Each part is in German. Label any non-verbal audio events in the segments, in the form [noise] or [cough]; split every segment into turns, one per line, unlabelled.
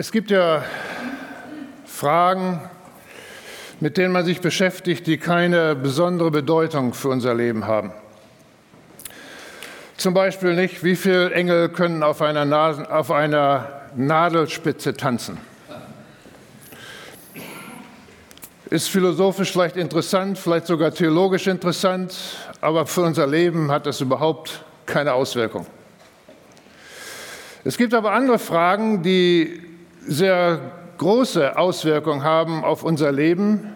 Es gibt ja Fragen, mit denen man sich beschäftigt, die keine besondere Bedeutung für unser Leben haben. Zum Beispiel nicht, wie viele Engel können auf einer, Nasen, auf einer Nadelspitze tanzen. Ist philosophisch vielleicht interessant, vielleicht sogar theologisch interessant, aber für unser Leben hat das überhaupt keine Auswirkung. Es gibt aber andere Fragen, die sehr große Auswirkungen haben auf unser Leben.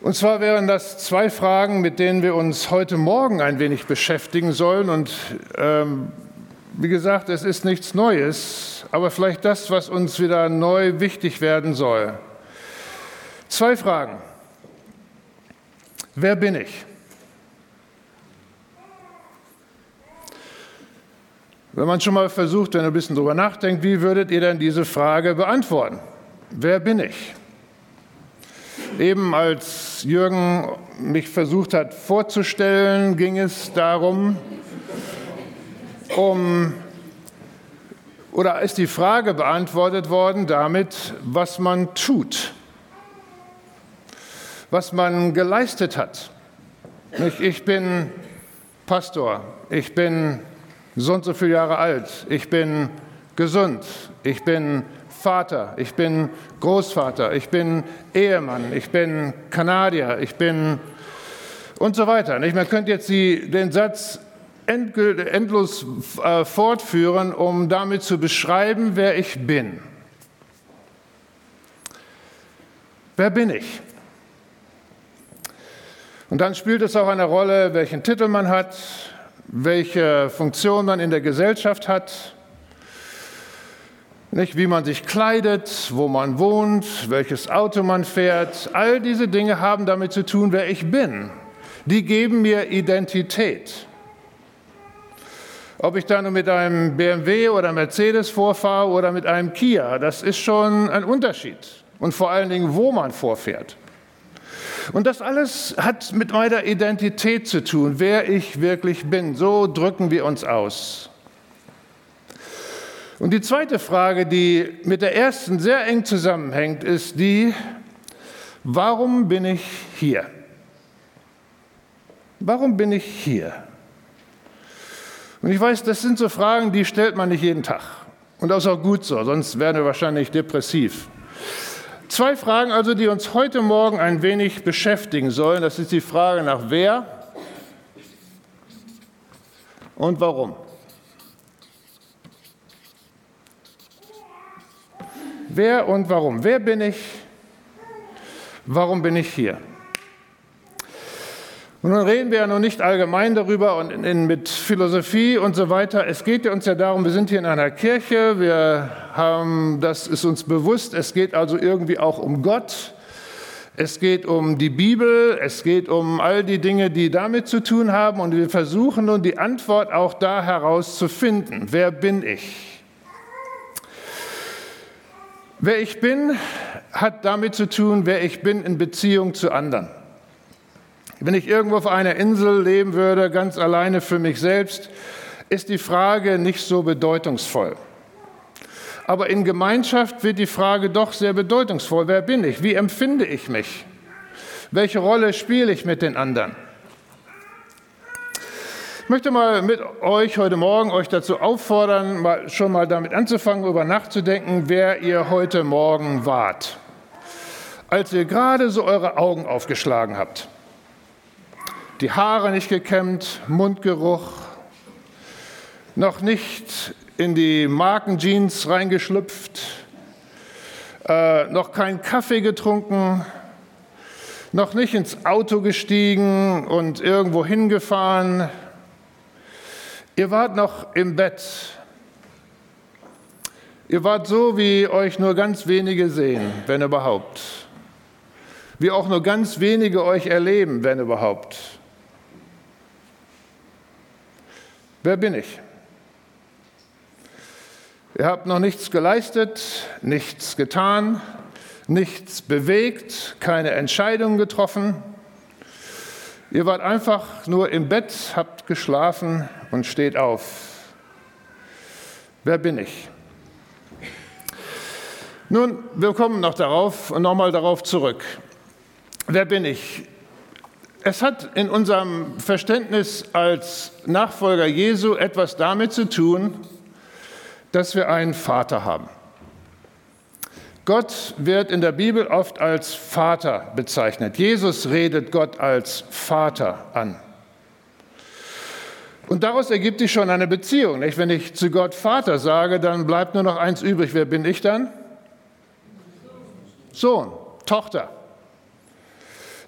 Und zwar wären das zwei Fragen, mit denen wir uns heute Morgen ein wenig beschäftigen sollen. Und ähm, wie gesagt, es ist nichts Neues, aber vielleicht das, was uns wieder neu wichtig werden soll. Zwei Fragen. Wer bin ich? Wenn man schon mal versucht, wenn ihr ein bisschen drüber nachdenkt, wie würdet ihr denn diese Frage beantworten? Wer bin ich? Eben als Jürgen mich versucht hat vorzustellen, ging es darum, um, oder ist die Frage beantwortet worden damit, was man tut, was man geleistet hat. Ich bin Pastor, ich bin so und so viele Jahre alt, ich bin gesund, ich bin Vater, ich bin Großvater, ich bin Ehemann, ich bin Kanadier, ich bin und so weiter. Man könnte jetzt den Satz endlos äh, fortführen, um damit zu beschreiben, wer ich bin. Wer bin ich? Und dann spielt es auch eine Rolle, welchen Titel man hat, welche Funktion man in der Gesellschaft hat, nicht, wie man sich kleidet, wo man wohnt, welches Auto man fährt. All diese Dinge haben damit zu tun, wer ich bin. Die geben mir Identität. Ob ich da nur mit einem BMW oder Mercedes vorfahre oder mit einem Kia, das ist schon ein Unterschied. Und vor allen Dingen, wo man vorfährt. Und das alles hat mit meiner Identität zu tun, wer ich wirklich bin. So drücken wir uns aus. Und die zweite Frage, die mit der ersten sehr eng zusammenhängt, ist die, warum bin ich hier? Warum bin ich hier? Und ich weiß, das sind so Fragen, die stellt man nicht jeden Tag. Und das ist auch gut so, sonst wären wir wahrscheinlich depressiv. Zwei Fragen also, die uns heute Morgen ein wenig beschäftigen sollen. Das ist die Frage nach wer und warum. Wer und warum? Wer bin ich? Warum bin ich hier? Und nun reden wir ja noch nicht allgemein darüber und in, in, mit Philosophie und so weiter. Es geht uns ja darum, wir sind hier in einer Kirche, wir haben, das ist uns bewusst, es geht also irgendwie auch um Gott. Es geht um die Bibel, es geht um all die Dinge, die damit zu tun haben und wir versuchen nun die Antwort auch da herauszufinden. Wer bin ich? Wer ich bin, hat damit zu tun, wer ich bin in Beziehung zu anderen. Wenn ich irgendwo auf einer Insel leben würde, ganz alleine für mich selbst, ist die Frage nicht so bedeutungsvoll. Aber in Gemeinschaft wird die Frage doch sehr bedeutungsvoll. Wer bin ich? Wie empfinde ich mich? Welche Rolle spiele ich mit den anderen? Ich möchte mal mit euch heute Morgen euch dazu auffordern, mal, schon mal damit anzufangen, darüber nachzudenken, wer ihr heute Morgen wart, als ihr gerade so eure Augen aufgeschlagen habt die Haare nicht gekämmt, Mundgeruch, noch nicht in die Markenjeans reingeschlüpft, äh, noch keinen Kaffee getrunken, noch nicht ins Auto gestiegen und irgendwo hingefahren. Ihr wart noch im Bett. Ihr wart so, wie euch nur ganz wenige sehen, wenn überhaupt. Wie auch nur ganz wenige euch erleben, wenn überhaupt. Wer bin ich? Ihr habt noch nichts geleistet, nichts getan, nichts bewegt, keine Entscheidung getroffen. Ihr wart einfach nur im Bett, habt geschlafen und steht auf. Wer bin ich? Nun, wir kommen noch darauf und nochmal darauf zurück. Wer bin ich? Es hat in unserem Verständnis als Nachfolger Jesu etwas damit zu tun, dass wir einen Vater haben. Gott wird in der Bibel oft als Vater bezeichnet. Jesus redet Gott als Vater an. Und daraus ergibt sich schon eine Beziehung. Nicht? Wenn ich zu Gott Vater sage, dann bleibt nur noch eins übrig. Wer bin ich dann? Sohn, Tochter.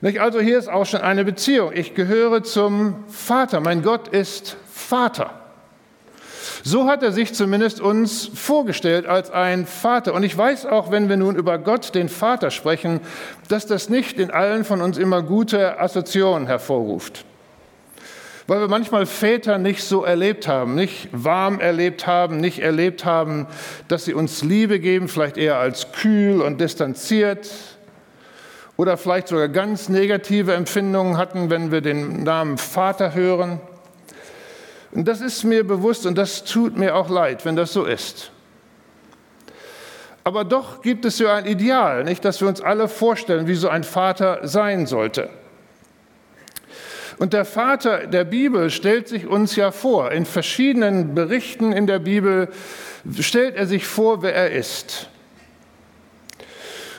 Also hier ist auch schon eine Beziehung. Ich gehöre zum Vater. Mein Gott ist Vater. So hat er sich zumindest uns vorgestellt als ein Vater. Und ich weiß auch, wenn wir nun über Gott, den Vater, sprechen, dass das nicht in allen von uns immer gute Assoziationen hervorruft. Weil wir manchmal Väter nicht so erlebt haben, nicht warm erlebt haben, nicht erlebt haben, dass sie uns Liebe geben, vielleicht eher als kühl und distanziert oder vielleicht sogar ganz negative Empfindungen hatten, wenn wir den Namen Vater hören. Und das ist mir bewusst und das tut mir auch leid, wenn das so ist. Aber doch gibt es ja ein Ideal, nicht, dass wir uns alle vorstellen, wie so ein Vater sein sollte. Und der Vater der Bibel stellt sich uns ja vor. In verschiedenen Berichten in der Bibel stellt er sich vor, wer er ist.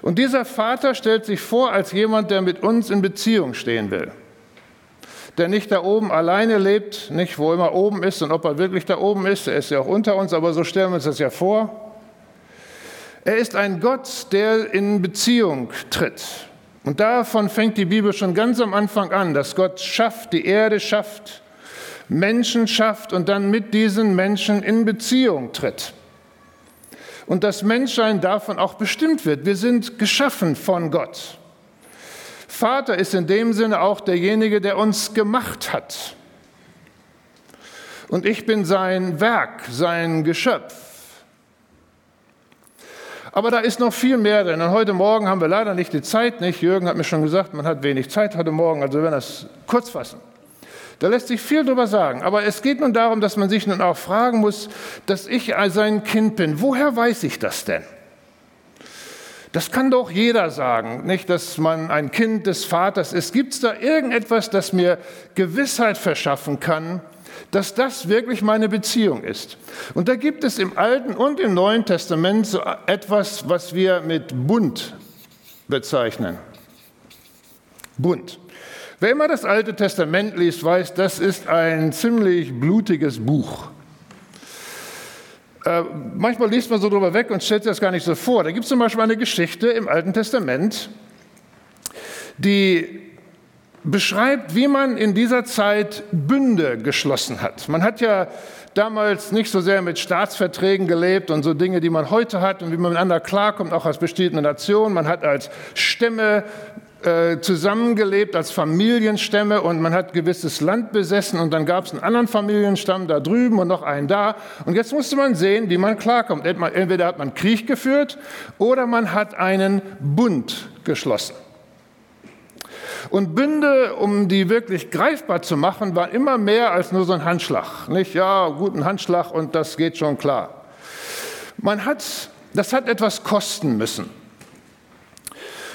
Und dieser Vater stellt sich vor als jemand, der mit uns in Beziehung stehen will der nicht da oben alleine lebt, nicht wo immer oben ist und ob er wirklich da oben ist, er ist ja auch unter uns, aber so stellen wir uns das ja vor. Er ist ein Gott, der in Beziehung tritt. Und davon fängt die Bibel schon ganz am Anfang an, dass Gott schafft, die Erde schafft, Menschen schafft und dann mit diesen Menschen in Beziehung tritt. Und das Menschsein davon auch bestimmt wird. Wir sind geschaffen von Gott. Vater ist in dem Sinne auch derjenige, der uns gemacht hat. Und ich bin sein Werk, sein Geschöpf. Aber da ist noch viel mehr drin. Und heute Morgen haben wir leider nicht die Zeit, nicht? Jürgen hat mir schon gesagt, man hat wenig Zeit heute Morgen, also wir werden das kurz fassen. Da lässt sich viel drüber sagen. Aber es geht nun darum, dass man sich nun auch fragen muss, dass ich sein Kind bin. Woher weiß ich das denn? Das kann doch jeder sagen, nicht, dass man ein Kind des Vaters ist. Gibt es da irgendetwas, das mir Gewissheit verschaffen kann, dass das wirklich meine Beziehung ist? Und da gibt es im Alten und im Neuen Testament so etwas, was wir mit Bund bezeichnen. Bund. Wer immer das Alte Testament liest, weiß, das ist ein ziemlich blutiges Buch. Äh, manchmal liest man so drüber weg und stellt sich das gar nicht so vor. Da gibt es zum Beispiel eine Geschichte im Alten Testament, die beschreibt, wie man in dieser Zeit Bünde geschlossen hat. Man hat ja damals nicht so sehr mit Staatsverträgen gelebt und so Dinge, die man heute hat und wie man miteinander klarkommt, auch als bestehende Nation. Man hat als Stämme äh, zusammengelebt als Familienstämme und man hat gewisses Land besessen und dann gab es einen anderen Familienstamm da drüben und noch einen da. Und jetzt musste man sehen, wie man klarkommt. Entweder hat man Krieg geführt oder man hat einen Bund geschlossen. Und Bünde, um die wirklich greifbar zu machen, waren immer mehr als nur so ein Handschlag. Nicht, ja, guten Handschlag und das geht schon klar. Man hat, das hat etwas kosten müssen.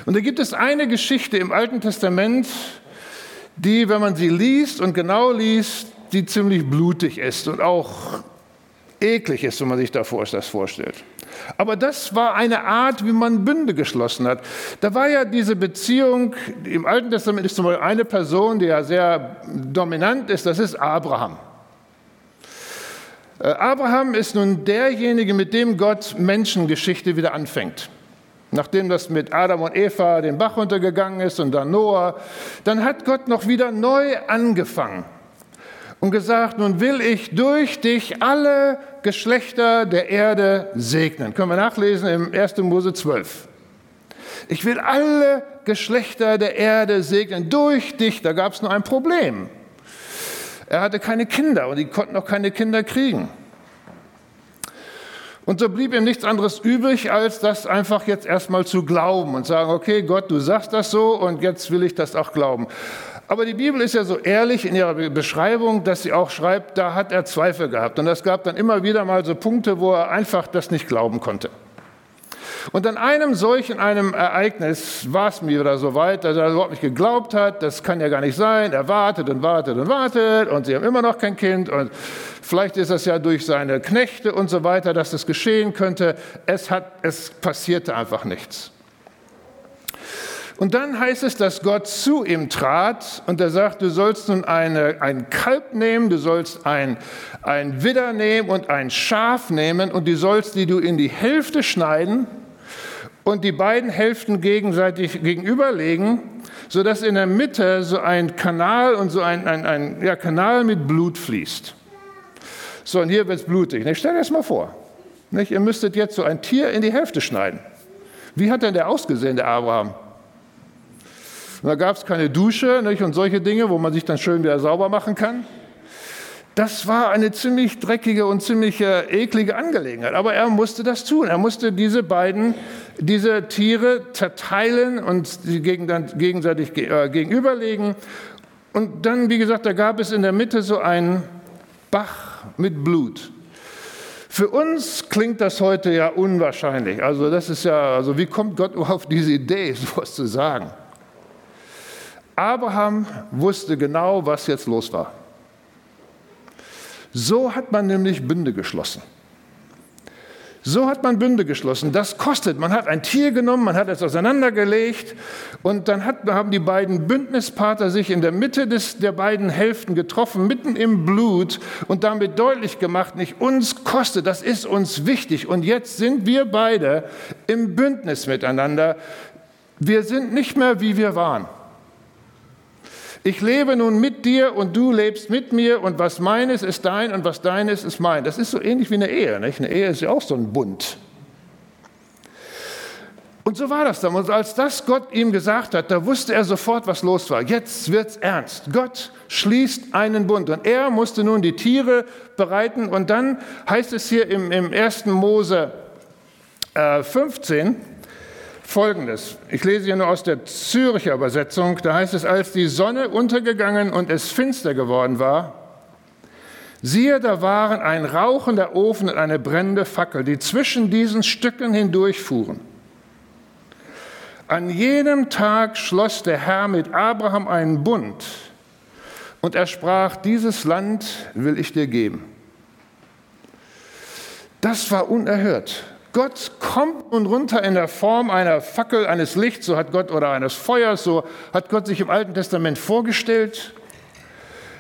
Und da gibt es eine Geschichte im Alten Testament, die, wenn man sie liest und genau liest, die ziemlich blutig ist und auch eklig ist, wenn man sich das vorstellt. Aber das war eine Art, wie man Bünde geschlossen hat. Da war ja diese Beziehung, im Alten Testament ist zum Beispiel eine Person, die ja sehr dominant ist, das ist Abraham. Äh, Abraham ist nun derjenige, mit dem Gott Menschengeschichte wieder anfängt. Nachdem das mit Adam und Eva den Bach runtergegangen ist und dann Noah, dann hat Gott noch wieder neu angefangen und gesagt, nun will ich durch dich alle Geschlechter der Erde segnen. Können wir nachlesen im 1. Mose 12. Ich will alle Geschlechter der Erde segnen durch dich. Da gab es nur ein Problem. Er hatte keine Kinder und die konnten auch keine Kinder kriegen. Und so blieb ihm nichts anderes übrig, als das einfach jetzt erstmal zu glauben und sagen, okay, Gott, du sagst das so und jetzt will ich das auch glauben. Aber die Bibel ist ja so ehrlich in ihrer Beschreibung, dass sie auch schreibt, da hat er Zweifel gehabt. Und es gab dann immer wieder mal so Punkte, wo er einfach das nicht glauben konnte. Und an einem solchen einem Ereignis war es mir wieder so weit, dass er überhaupt nicht geglaubt hat, das kann ja gar nicht sein. Er wartet und wartet und wartet und sie haben immer noch kein Kind und vielleicht ist das ja durch seine Knechte und so weiter, dass das geschehen könnte. Es, hat, es passierte einfach nichts. Und dann heißt es, dass Gott zu ihm trat und er sagt, du sollst nun eine, ein Kalb nehmen, du sollst ein, ein Widder nehmen und ein Schaf nehmen und die sollst die du in die Hälfte schneiden und die beiden Hälften gegenseitig gegenüberlegen, sodass in der Mitte so ein Kanal und so ein, ein, ein ja, Kanal mit Blut fließt. So, und hier wird es blutig. Ich stell dir das mal vor. Nicht? Ihr müsstet jetzt so ein Tier in die Hälfte schneiden. Wie hat denn der ausgesehen, der Abraham? Und da gab es keine Dusche nicht? und solche Dinge, wo man sich dann schön wieder sauber machen kann. Das war eine ziemlich dreckige und ziemlich äh, eklige Angelegenheit. Aber er musste das tun. Er musste diese beiden, diese Tiere zerteilen und sie gegenseitig äh, gegenüberlegen. Und dann, wie gesagt, da gab es in der Mitte so einen Bach mit Blut. Für uns klingt das heute ja unwahrscheinlich. Also das ist ja, also wie kommt Gott auf diese Idee, [laughs] sowas zu sagen? Abraham wusste genau, was jetzt los war. So hat man nämlich Bünde geschlossen. So hat man Bünde geschlossen. Das kostet. Man hat ein Tier genommen, man hat es auseinandergelegt und dann hat, haben die beiden Bündnispartner sich in der Mitte des, der beiden Hälften getroffen, mitten im Blut und damit deutlich gemacht, nicht uns kostet, das ist uns wichtig. Und jetzt sind wir beide im Bündnis miteinander. Wir sind nicht mehr, wie wir waren. Ich lebe nun mit dir und du lebst mit mir und was meines ist dein und was deines ist mein. Das ist so ähnlich wie eine Ehe. Nicht? Eine Ehe ist ja auch so ein Bund. Und so war das dann. Und als das Gott ihm gesagt hat, da wusste er sofort, was los war. Jetzt wird's ernst. Gott schließt einen Bund. Und er musste nun die Tiere bereiten. Und dann heißt es hier im, im 1. Mose äh, 15, Folgendes. Ich lese hier nur aus der Zürcher Übersetzung. Da heißt es, als die Sonne untergegangen und es finster geworden war, siehe, da waren ein rauchender Ofen und eine brennende Fackel, die zwischen diesen Stücken hindurchfuhren. An jenem Tag schloss der Herr mit Abraham einen Bund und er sprach, dieses Land will ich dir geben. Das war unerhört. Gott kommt nun runter in der Form einer Fackel, eines Lichts, so hat Gott, oder eines Feuers, so hat Gott sich im Alten Testament vorgestellt.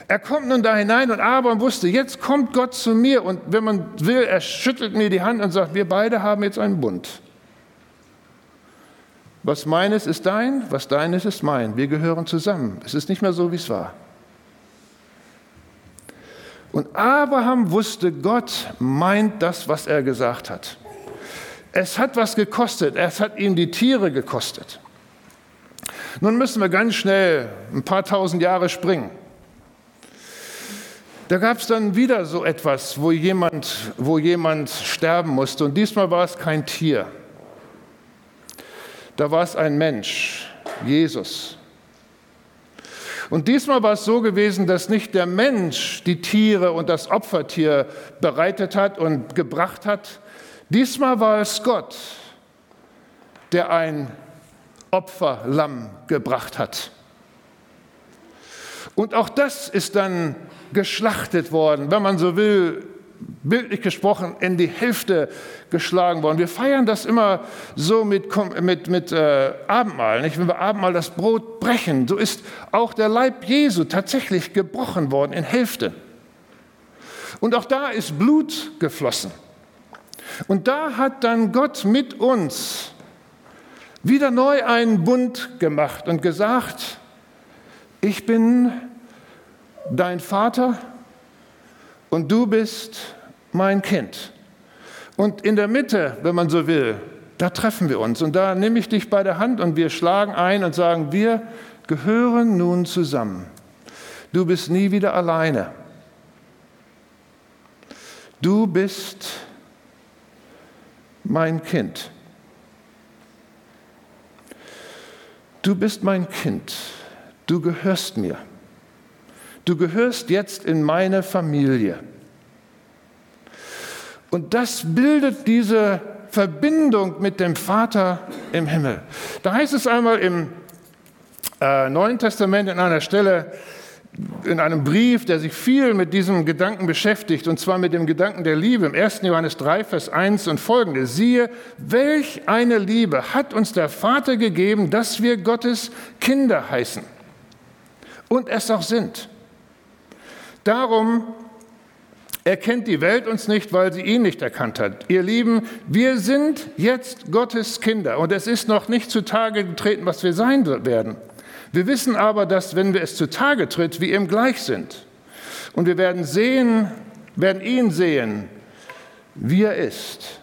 Er kommt nun da hinein und Abraham wusste, jetzt kommt Gott zu mir und wenn man will, er schüttelt mir die Hand und sagt, wir beide haben jetzt einen Bund. Was meines ist dein, was deines ist mein. Wir gehören zusammen. Es ist nicht mehr so, wie es war. Und Abraham wusste, Gott meint das, was er gesagt hat. Es hat was gekostet, es hat ihm die Tiere gekostet. Nun müssen wir ganz schnell ein paar tausend Jahre springen. Da gab es dann wieder so etwas, wo jemand, wo jemand sterben musste. Und diesmal war es kein Tier. Da war es ein Mensch, Jesus. Und diesmal war es so gewesen, dass nicht der Mensch die Tiere und das Opfertier bereitet hat und gebracht hat, Diesmal war es Gott, der ein Opferlamm gebracht hat. Und auch das ist dann geschlachtet worden, wenn man so will, bildlich gesprochen, in die Hälfte geschlagen worden. Wir feiern das immer so mit, mit, mit äh, Abendmahl. Nicht? Wenn wir Abendmahl das Brot brechen, so ist auch der Leib Jesu tatsächlich gebrochen worden in Hälfte. Und auch da ist Blut geflossen. Und da hat dann Gott mit uns wieder neu einen Bund gemacht und gesagt, ich bin dein Vater und du bist mein Kind. Und in der Mitte, wenn man so will, da treffen wir uns. Und da nehme ich dich bei der Hand und wir schlagen ein und sagen, wir gehören nun zusammen. Du bist nie wieder alleine. Du bist mein Kind. Du bist mein Kind, du gehörst mir. Du gehörst jetzt in meine Familie. Und das bildet diese Verbindung mit dem Vater im Himmel. Da heißt es einmal im äh, Neuen Testament in einer Stelle, in einem Brief, der sich viel mit diesem Gedanken beschäftigt, und zwar mit dem Gedanken der Liebe, im 1. Johannes 3, Vers 1 und folgende. Siehe, welch eine Liebe hat uns der Vater gegeben, dass wir Gottes Kinder heißen und es auch sind. Darum erkennt die Welt uns nicht, weil sie ihn nicht erkannt hat. Ihr Lieben, wir sind jetzt Gottes Kinder und es ist noch nicht zutage getreten, was wir sein werden. Wir wissen aber, dass wenn wir es zutage tritt, wir ihm gleich sind. Und wir werden sehen, werden ihn sehen, wie er ist.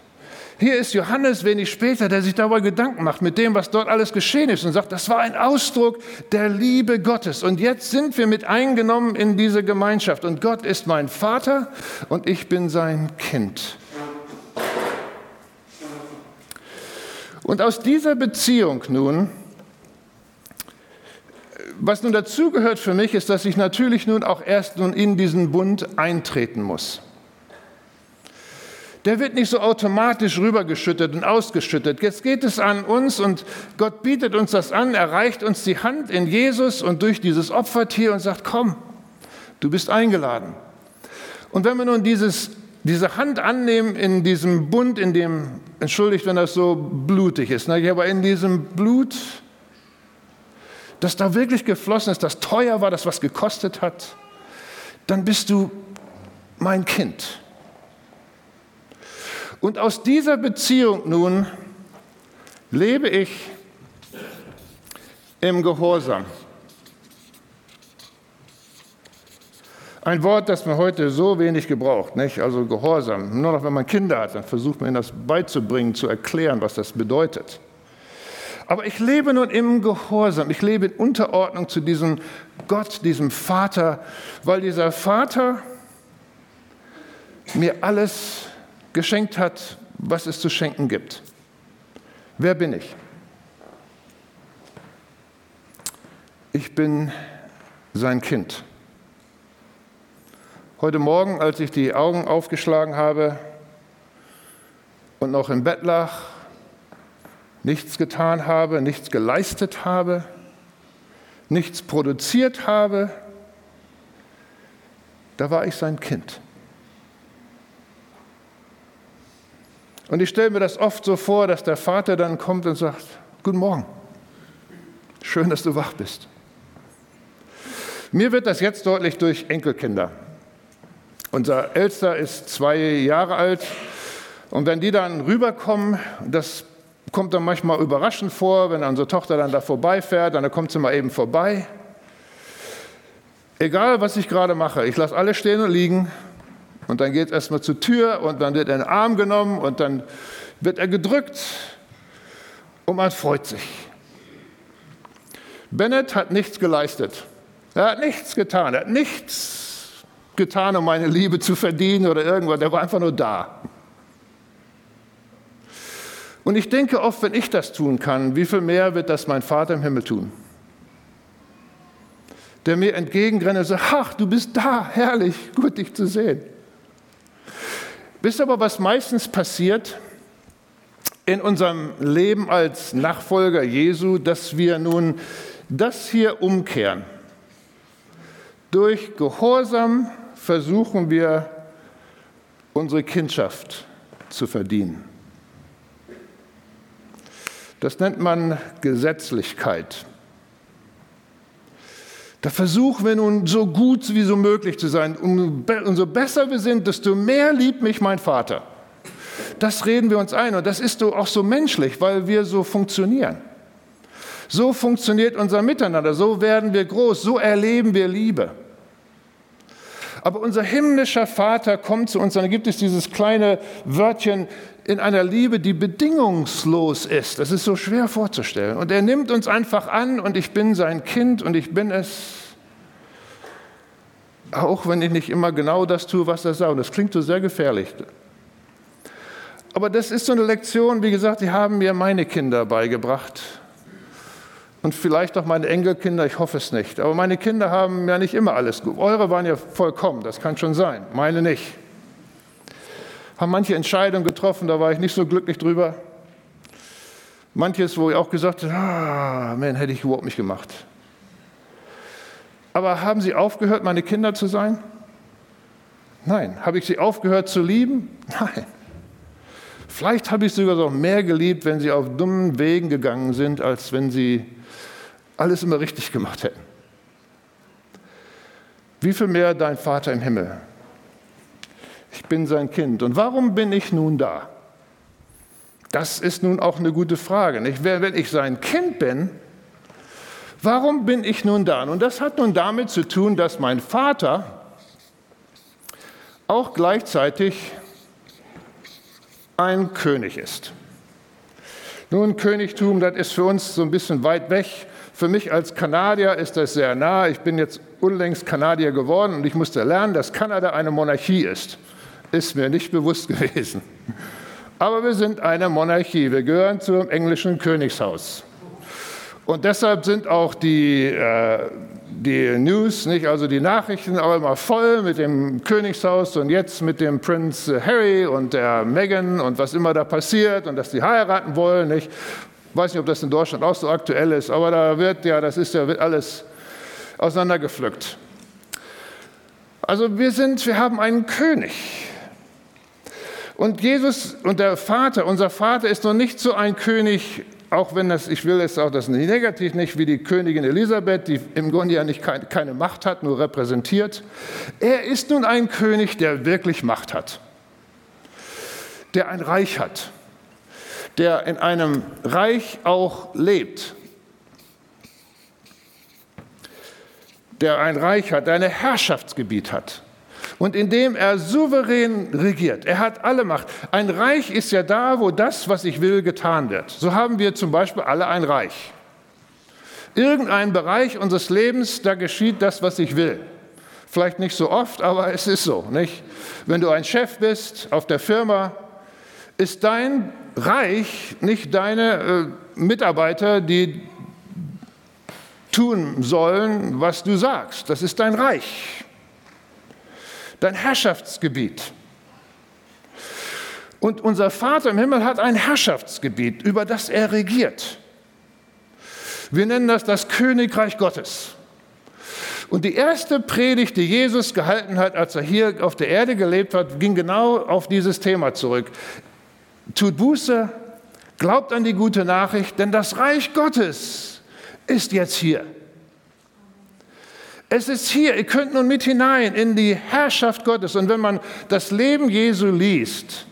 Hier ist Johannes wenig später, der sich darüber Gedanken macht mit dem, was dort alles geschehen ist und sagt, das war ein Ausdruck der Liebe Gottes. Und jetzt sind wir mit eingenommen in diese Gemeinschaft. Und Gott ist mein Vater und ich bin sein Kind. Und aus dieser Beziehung nun was nun dazugehört für mich, ist, dass ich natürlich nun auch erst nun in diesen Bund eintreten muss. Der wird nicht so automatisch rübergeschüttet und ausgeschüttet. Jetzt geht es an uns und Gott bietet uns das an, er reicht uns die Hand in Jesus und durch dieses Opfertier und sagt, komm, du bist eingeladen. Und wenn wir nun dieses, diese Hand annehmen in diesem Bund, in dem, entschuldigt, wenn das so blutig ist, ne, aber in diesem Blut, dass da wirklich geflossen ist, das teuer war, das was gekostet hat, dann bist du mein Kind. Und aus dieser Beziehung nun lebe ich im Gehorsam. Ein Wort, das man heute so wenig gebraucht, nicht? also Gehorsam. Nur noch wenn man Kinder hat, dann versucht man ihnen das beizubringen, zu erklären, was das bedeutet. Aber ich lebe nun im Gehorsam, ich lebe in Unterordnung zu diesem Gott, diesem Vater, weil dieser Vater mir alles geschenkt hat, was es zu schenken gibt. Wer bin ich? Ich bin sein Kind. Heute Morgen, als ich die Augen aufgeschlagen habe und noch im Bett lag, nichts getan habe, nichts geleistet habe, nichts produziert habe, da war ich sein Kind. Und ich stelle mir das oft so vor, dass der Vater dann kommt und sagt, guten Morgen, schön, dass du wach bist. Mir wird das jetzt deutlich durch Enkelkinder. Unser Älster ist zwei Jahre alt und wenn die dann rüberkommen, das kommt dann manchmal überraschend vor, wenn unsere Tochter dann da vorbeifährt, dann kommt sie mal eben vorbei. Egal, was ich gerade mache, ich lasse alles stehen und liegen und dann geht es erstmal zur Tür und dann wird er in den Arm genommen und dann wird er gedrückt und man freut sich. Bennett hat nichts geleistet. Er hat nichts getan. Er hat nichts getan, um meine Liebe zu verdienen oder irgendwas. Er war einfach nur da. Und ich denke oft, wenn ich das tun kann, wie viel mehr wird das mein Vater im Himmel tun? Der mir entgegenrennt und sagt, ach, du bist da, herrlich, gut dich zu sehen. Wisst aber, was meistens passiert in unserem Leben als Nachfolger Jesu, dass wir nun das hier umkehren. Durch Gehorsam versuchen wir, unsere Kindschaft zu verdienen. Das nennt man Gesetzlichkeit. Da versuchen wir nun so gut wie so möglich zu sein. Umso besser wir sind, desto mehr liebt mich mein Vater. Das reden wir uns ein und das ist auch so menschlich, weil wir so funktionieren. So funktioniert unser Miteinander, so werden wir groß, so erleben wir Liebe. Aber unser himmlischer Vater kommt zu uns, und dann gibt es dieses kleine Wörtchen in einer Liebe, die bedingungslos ist. Das ist so schwer vorzustellen. Und er nimmt uns einfach an und ich bin sein Kind und ich bin es, auch wenn ich nicht immer genau das tue, was er sagt. Und das klingt so sehr gefährlich. Aber das ist so eine Lektion, wie gesagt, die haben mir meine Kinder beigebracht und vielleicht auch meine Enkelkinder, ich hoffe es nicht. Aber meine Kinder haben ja nicht immer alles gut. Eure waren ja vollkommen, das kann schon sein, meine nicht. Haben manche Entscheidungen getroffen, da war ich nicht so glücklich drüber. Manches, wo ich auch gesagt habe, ah, man, hätte ich überhaupt nicht gemacht. Aber haben Sie aufgehört, meine Kinder zu sein? Nein. Habe ich sie aufgehört zu lieben? Nein. Vielleicht habe ich sie sogar noch mehr geliebt, wenn sie auf dummen Wegen gegangen sind, als wenn sie alles immer richtig gemacht hätten. Wie viel mehr dein Vater im Himmel? Ich bin sein Kind. Und warum bin ich nun da? Das ist nun auch eine gute Frage. Nicht? Wenn ich sein Kind bin, warum bin ich nun da? Und das hat nun damit zu tun, dass mein Vater auch gleichzeitig ein König ist. Nun, Königtum, das ist für uns so ein bisschen weit weg. Für mich als Kanadier ist das sehr nah. Ich bin jetzt unlängst Kanadier geworden und ich musste lernen, dass Kanada eine Monarchie ist. Ist mir nicht bewusst gewesen. Aber wir sind eine Monarchie. Wir gehören zum englischen Königshaus. Und deshalb sind auch die, äh, die News, nicht, also die Nachrichten, auch immer voll mit dem Königshaus und jetzt mit dem Prinz Harry und der Meghan und was immer da passiert und dass die heiraten wollen. Ich weiß nicht, ob das in Deutschland auch so aktuell ist, aber da wird ja, das ist ja wird alles auseinandergepflückt. Also wir sind, wir haben einen König. Und Jesus und der Vater, unser Vater ist noch nicht so ein König, auch wenn das, ich will es auch das nicht negativ nicht, wie die Königin Elisabeth, die im Grunde ja nicht keine Macht hat, nur repräsentiert. Er ist nun ein König, der wirklich Macht hat, der ein Reich hat, der in einem Reich auch lebt, der ein Reich hat, der ein Herrschaftsgebiet hat und indem er souverän regiert. Er hat alle Macht. Ein Reich ist ja da, wo das, was ich will, getan wird. So haben wir zum Beispiel alle ein Reich. Irgendein Bereich unseres Lebens, da geschieht das, was ich will. Vielleicht nicht so oft, aber es ist so. Nicht? Wenn du ein Chef bist auf der Firma, ist dein Reich nicht deine äh, Mitarbeiter, die tun sollen, was du sagst. Das ist dein Reich dein Herrschaftsgebiet. Und unser Vater im Himmel hat ein Herrschaftsgebiet, über das er regiert. Wir nennen das das Königreich Gottes. Und die erste Predigt, die Jesus gehalten hat, als er hier auf der Erde gelebt hat, ging genau auf dieses Thema zurück. Tut Buße, glaubt an die gute Nachricht, denn das Reich Gottes ist jetzt hier. Es ist hier, ihr könnt nun mit hinein in die Herrschaft Gottes. Und wenn man das Leben Jesu liest,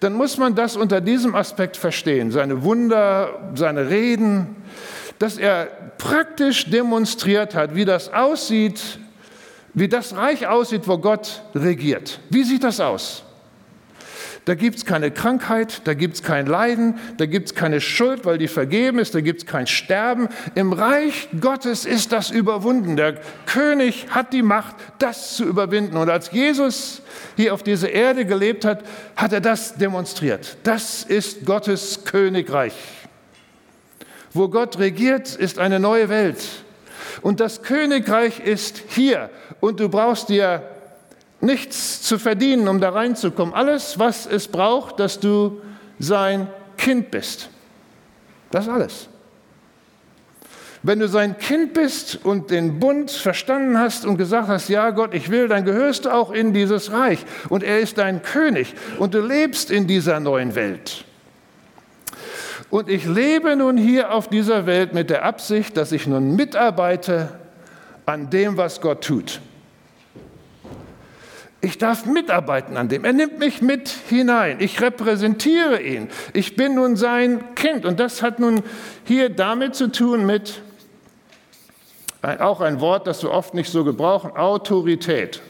dann muss man das unter diesem Aspekt verstehen. Seine Wunder, seine Reden, dass er praktisch demonstriert hat, wie das aussieht, wie das Reich aussieht, wo Gott regiert. Wie sieht das aus? Da gibt es keine Krankheit, da gibt es kein Leiden, da gibt es keine Schuld, weil die vergeben ist, da gibt es kein Sterben. Im Reich Gottes ist das überwunden. Der König hat die Macht, das zu überwinden. Und als Jesus hier auf dieser Erde gelebt hat, hat er das demonstriert. Das ist Gottes Königreich. Wo Gott regiert, ist eine neue Welt. Und das Königreich ist hier. Und du brauchst dir nichts zu verdienen, um da reinzukommen. Alles, was es braucht, dass du sein Kind bist. Das alles. Wenn du sein Kind bist und den Bund verstanden hast und gesagt hast, ja Gott, ich will, dann gehörst du auch in dieses Reich und er ist dein König und du lebst in dieser neuen Welt. Und ich lebe nun hier auf dieser Welt mit der Absicht, dass ich nun mitarbeite an dem, was Gott tut. Ich darf mitarbeiten an dem. Er nimmt mich mit hinein. Ich repräsentiere ihn. Ich bin nun sein Kind. Und das hat nun hier damit zu tun mit, auch ein Wort, das wir oft nicht so gebrauchen, Autorität.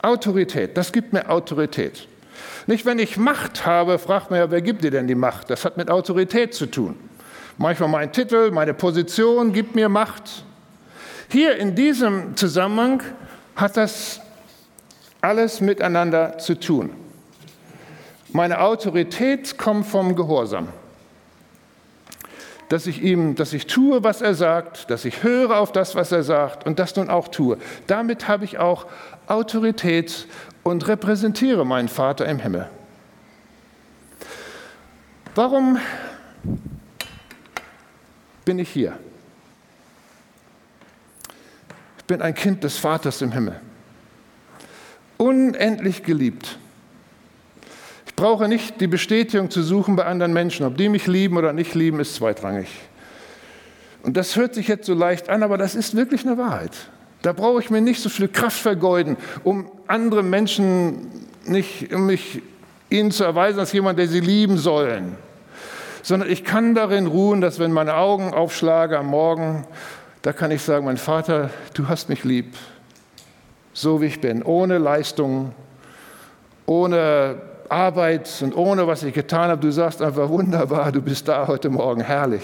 Autorität, das gibt mir Autorität. Nicht, wenn ich Macht habe, fragt man ja, wer gibt dir denn die Macht? Das hat mit Autorität zu tun. Manchmal mein Titel, meine Position gibt mir Macht. Hier in diesem Zusammenhang hat das alles miteinander zu tun. Meine Autorität kommt vom Gehorsam. dass ich ihm, dass ich tue, was er sagt, dass ich höre auf das, was er sagt und das nun auch tue. Damit habe ich auch Autorität und repräsentiere meinen Vater im Himmel. Warum bin ich hier? Ich bin ein Kind des Vaters im Himmel. Unendlich geliebt. Ich brauche nicht die Bestätigung zu suchen bei anderen Menschen. Ob die mich lieben oder nicht lieben, ist zweitrangig. Und das hört sich jetzt so leicht an, aber das ist wirklich eine Wahrheit. Da brauche ich mir nicht so viel Kraft vergeuden, um andere Menschen nicht, um mich ihnen zu erweisen als jemand, der sie lieben sollen. Sondern ich kann darin ruhen, dass wenn meine Augen aufschlage am Morgen, da kann ich sagen, mein Vater, du hast mich lieb, so wie ich bin, ohne Leistung, ohne Arbeit und ohne was ich getan habe. Du sagst einfach wunderbar, du bist da heute Morgen, herrlich.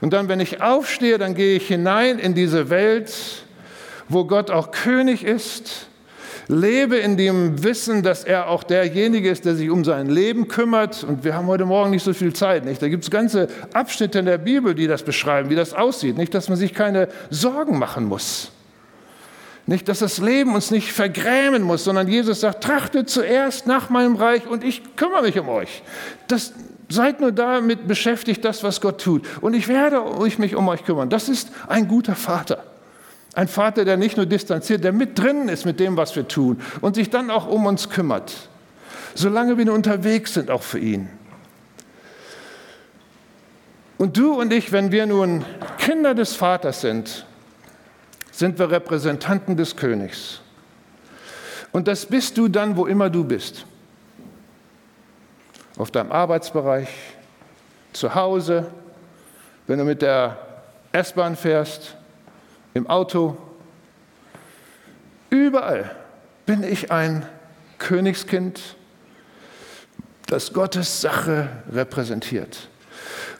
Und dann, wenn ich aufstehe, dann gehe ich hinein in diese Welt, wo Gott auch König ist, lebe in dem Wissen, dass er auch derjenige ist, der sich um sein Leben kümmert. Und wir haben heute Morgen nicht so viel Zeit. Nicht? Da gibt es ganze Abschnitte in der Bibel, die das beschreiben, wie das aussieht. Nicht, dass man sich keine Sorgen machen muss. Nicht, dass das Leben uns nicht vergrämen muss, sondern Jesus sagt, trachtet zuerst nach meinem Reich und ich kümmere mich um euch. Das, seid nur damit beschäftigt, das, was Gott tut. Und ich werde mich um euch kümmern. Das ist ein guter Vater. Ein Vater, der nicht nur distanziert, der mit drin ist mit dem, was wir tun und sich dann auch um uns kümmert. Solange wir unterwegs sind, auch für ihn. Und du und ich, wenn wir nun Kinder des Vaters sind, sind wir Repräsentanten des Königs. Und das bist du dann, wo immer du bist. Auf deinem Arbeitsbereich, zu Hause, wenn du mit der S-Bahn fährst, im Auto. Überall bin ich ein Königskind, das Gottes Sache repräsentiert.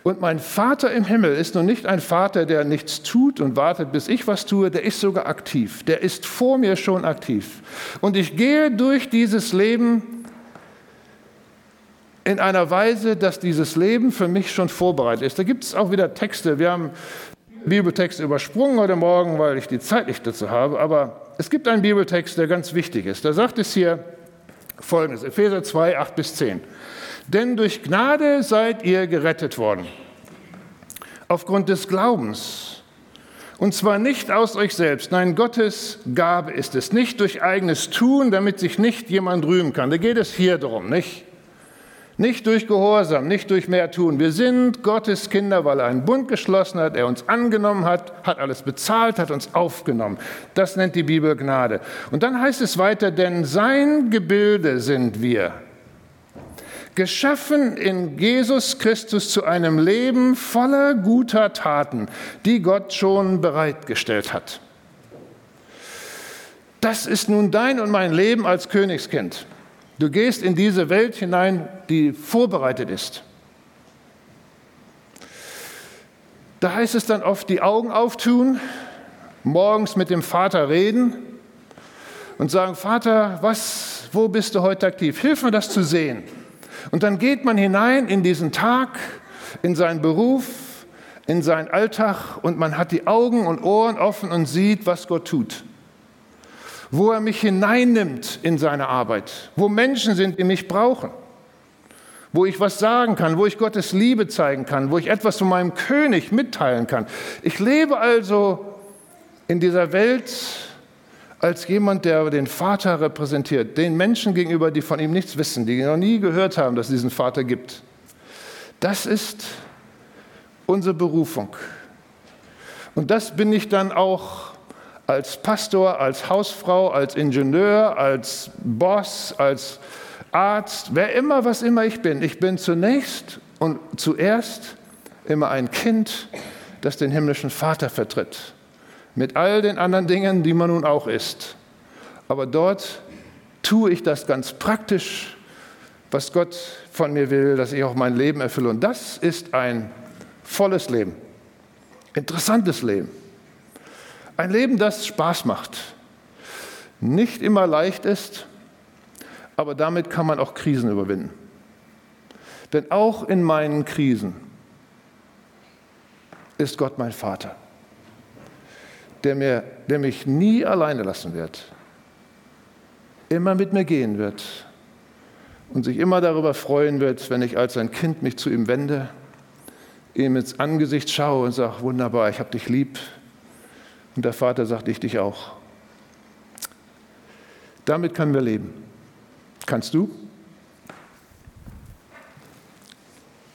Und mein Vater im Himmel ist nun nicht ein Vater, der nichts tut und wartet, bis ich was tue, der ist sogar aktiv. Der ist vor mir schon aktiv. Und ich gehe durch dieses Leben in einer Weise, dass dieses Leben für mich schon vorbereitet ist. Da gibt es auch wieder Texte. Wir haben Bibeltext übersprungen heute Morgen, weil ich die Zeit nicht dazu habe, aber es gibt einen Bibeltext, der ganz wichtig ist. Da sagt es hier folgendes, Epheser 2, 8 bis 10. Denn durch Gnade seid ihr gerettet worden, aufgrund des Glaubens. Und zwar nicht aus euch selbst, nein, Gottes Gabe ist es, nicht durch eigenes Tun, damit sich nicht jemand rühmen kann. Da geht es hier darum, nicht? Nicht durch Gehorsam, nicht durch mehr tun. Wir sind Gottes Kinder, weil er einen Bund geschlossen hat, er uns angenommen hat, hat alles bezahlt, hat uns aufgenommen. Das nennt die Bibel Gnade. Und dann heißt es weiter, denn sein Gebilde sind wir. Geschaffen in Jesus Christus zu einem Leben voller guter Taten, die Gott schon bereitgestellt hat. Das ist nun dein und mein Leben als Königskind. Du gehst in diese Welt hinein, die vorbereitet ist. Da heißt es dann oft, die Augen auftun, morgens mit dem Vater reden und sagen, Vater, was, wo bist du heute aktiv? Hilf mir das zu sehen. Und dann geht man hinein in diesen Tag, in seinen Beruf, in seinen Alltag und man hat die Augen und Ohren offen und sieht, was Gott tut wo er mich hineinnimmt in seine Arbeit, wo Menschen sind, die mich brauchen, wo ich was sagen kann, wo ich Gottes Liebe zeigen kann, wo ich etwas von meinem König mitteilen kann. Ich lebe also in dieser Welt als jemand, der den Vater repräsentiert, den Menschen gegenüber, die von ihm nichts wissen, die noch nie gehört haben, dass es diesen Vater gibt. Das ist unsere Berufung. Und das bin ich dann auch als Pastor, als Hausfrau, als Ingenieur, als Boss, als Arzt, wer immer, was immer ich bin. Ich bin zunächst und zuerst immer ein Kind, das den himmlischen Vater vertritt. Mit all den anderen Dingen, die man nun auch ist. Aber dort tue ich das ganz praktisch, was Gott von mir will, dass ich auch mein Leben erfülle. Und das ist ein volles Leben, interessantes Leben. Ein Leben, das Spaß macht, nicht immer leicht ist, aber damit kann man auch Krisen überwinden. Denn auch in meinen Krisen ist Gott mein Vater, der, mir, der mich nie alleine lassen wird, immer mit mir gehen wird und sich immer darüber freuen wird, wenn ich als ein Kind mich zu ihm wende, ihm ins Angesicht schaue und sage, wunderbar, ich habe dich lieb. Und der Vater sagt, ich dich auch. Damit können wir leben. Kannst du?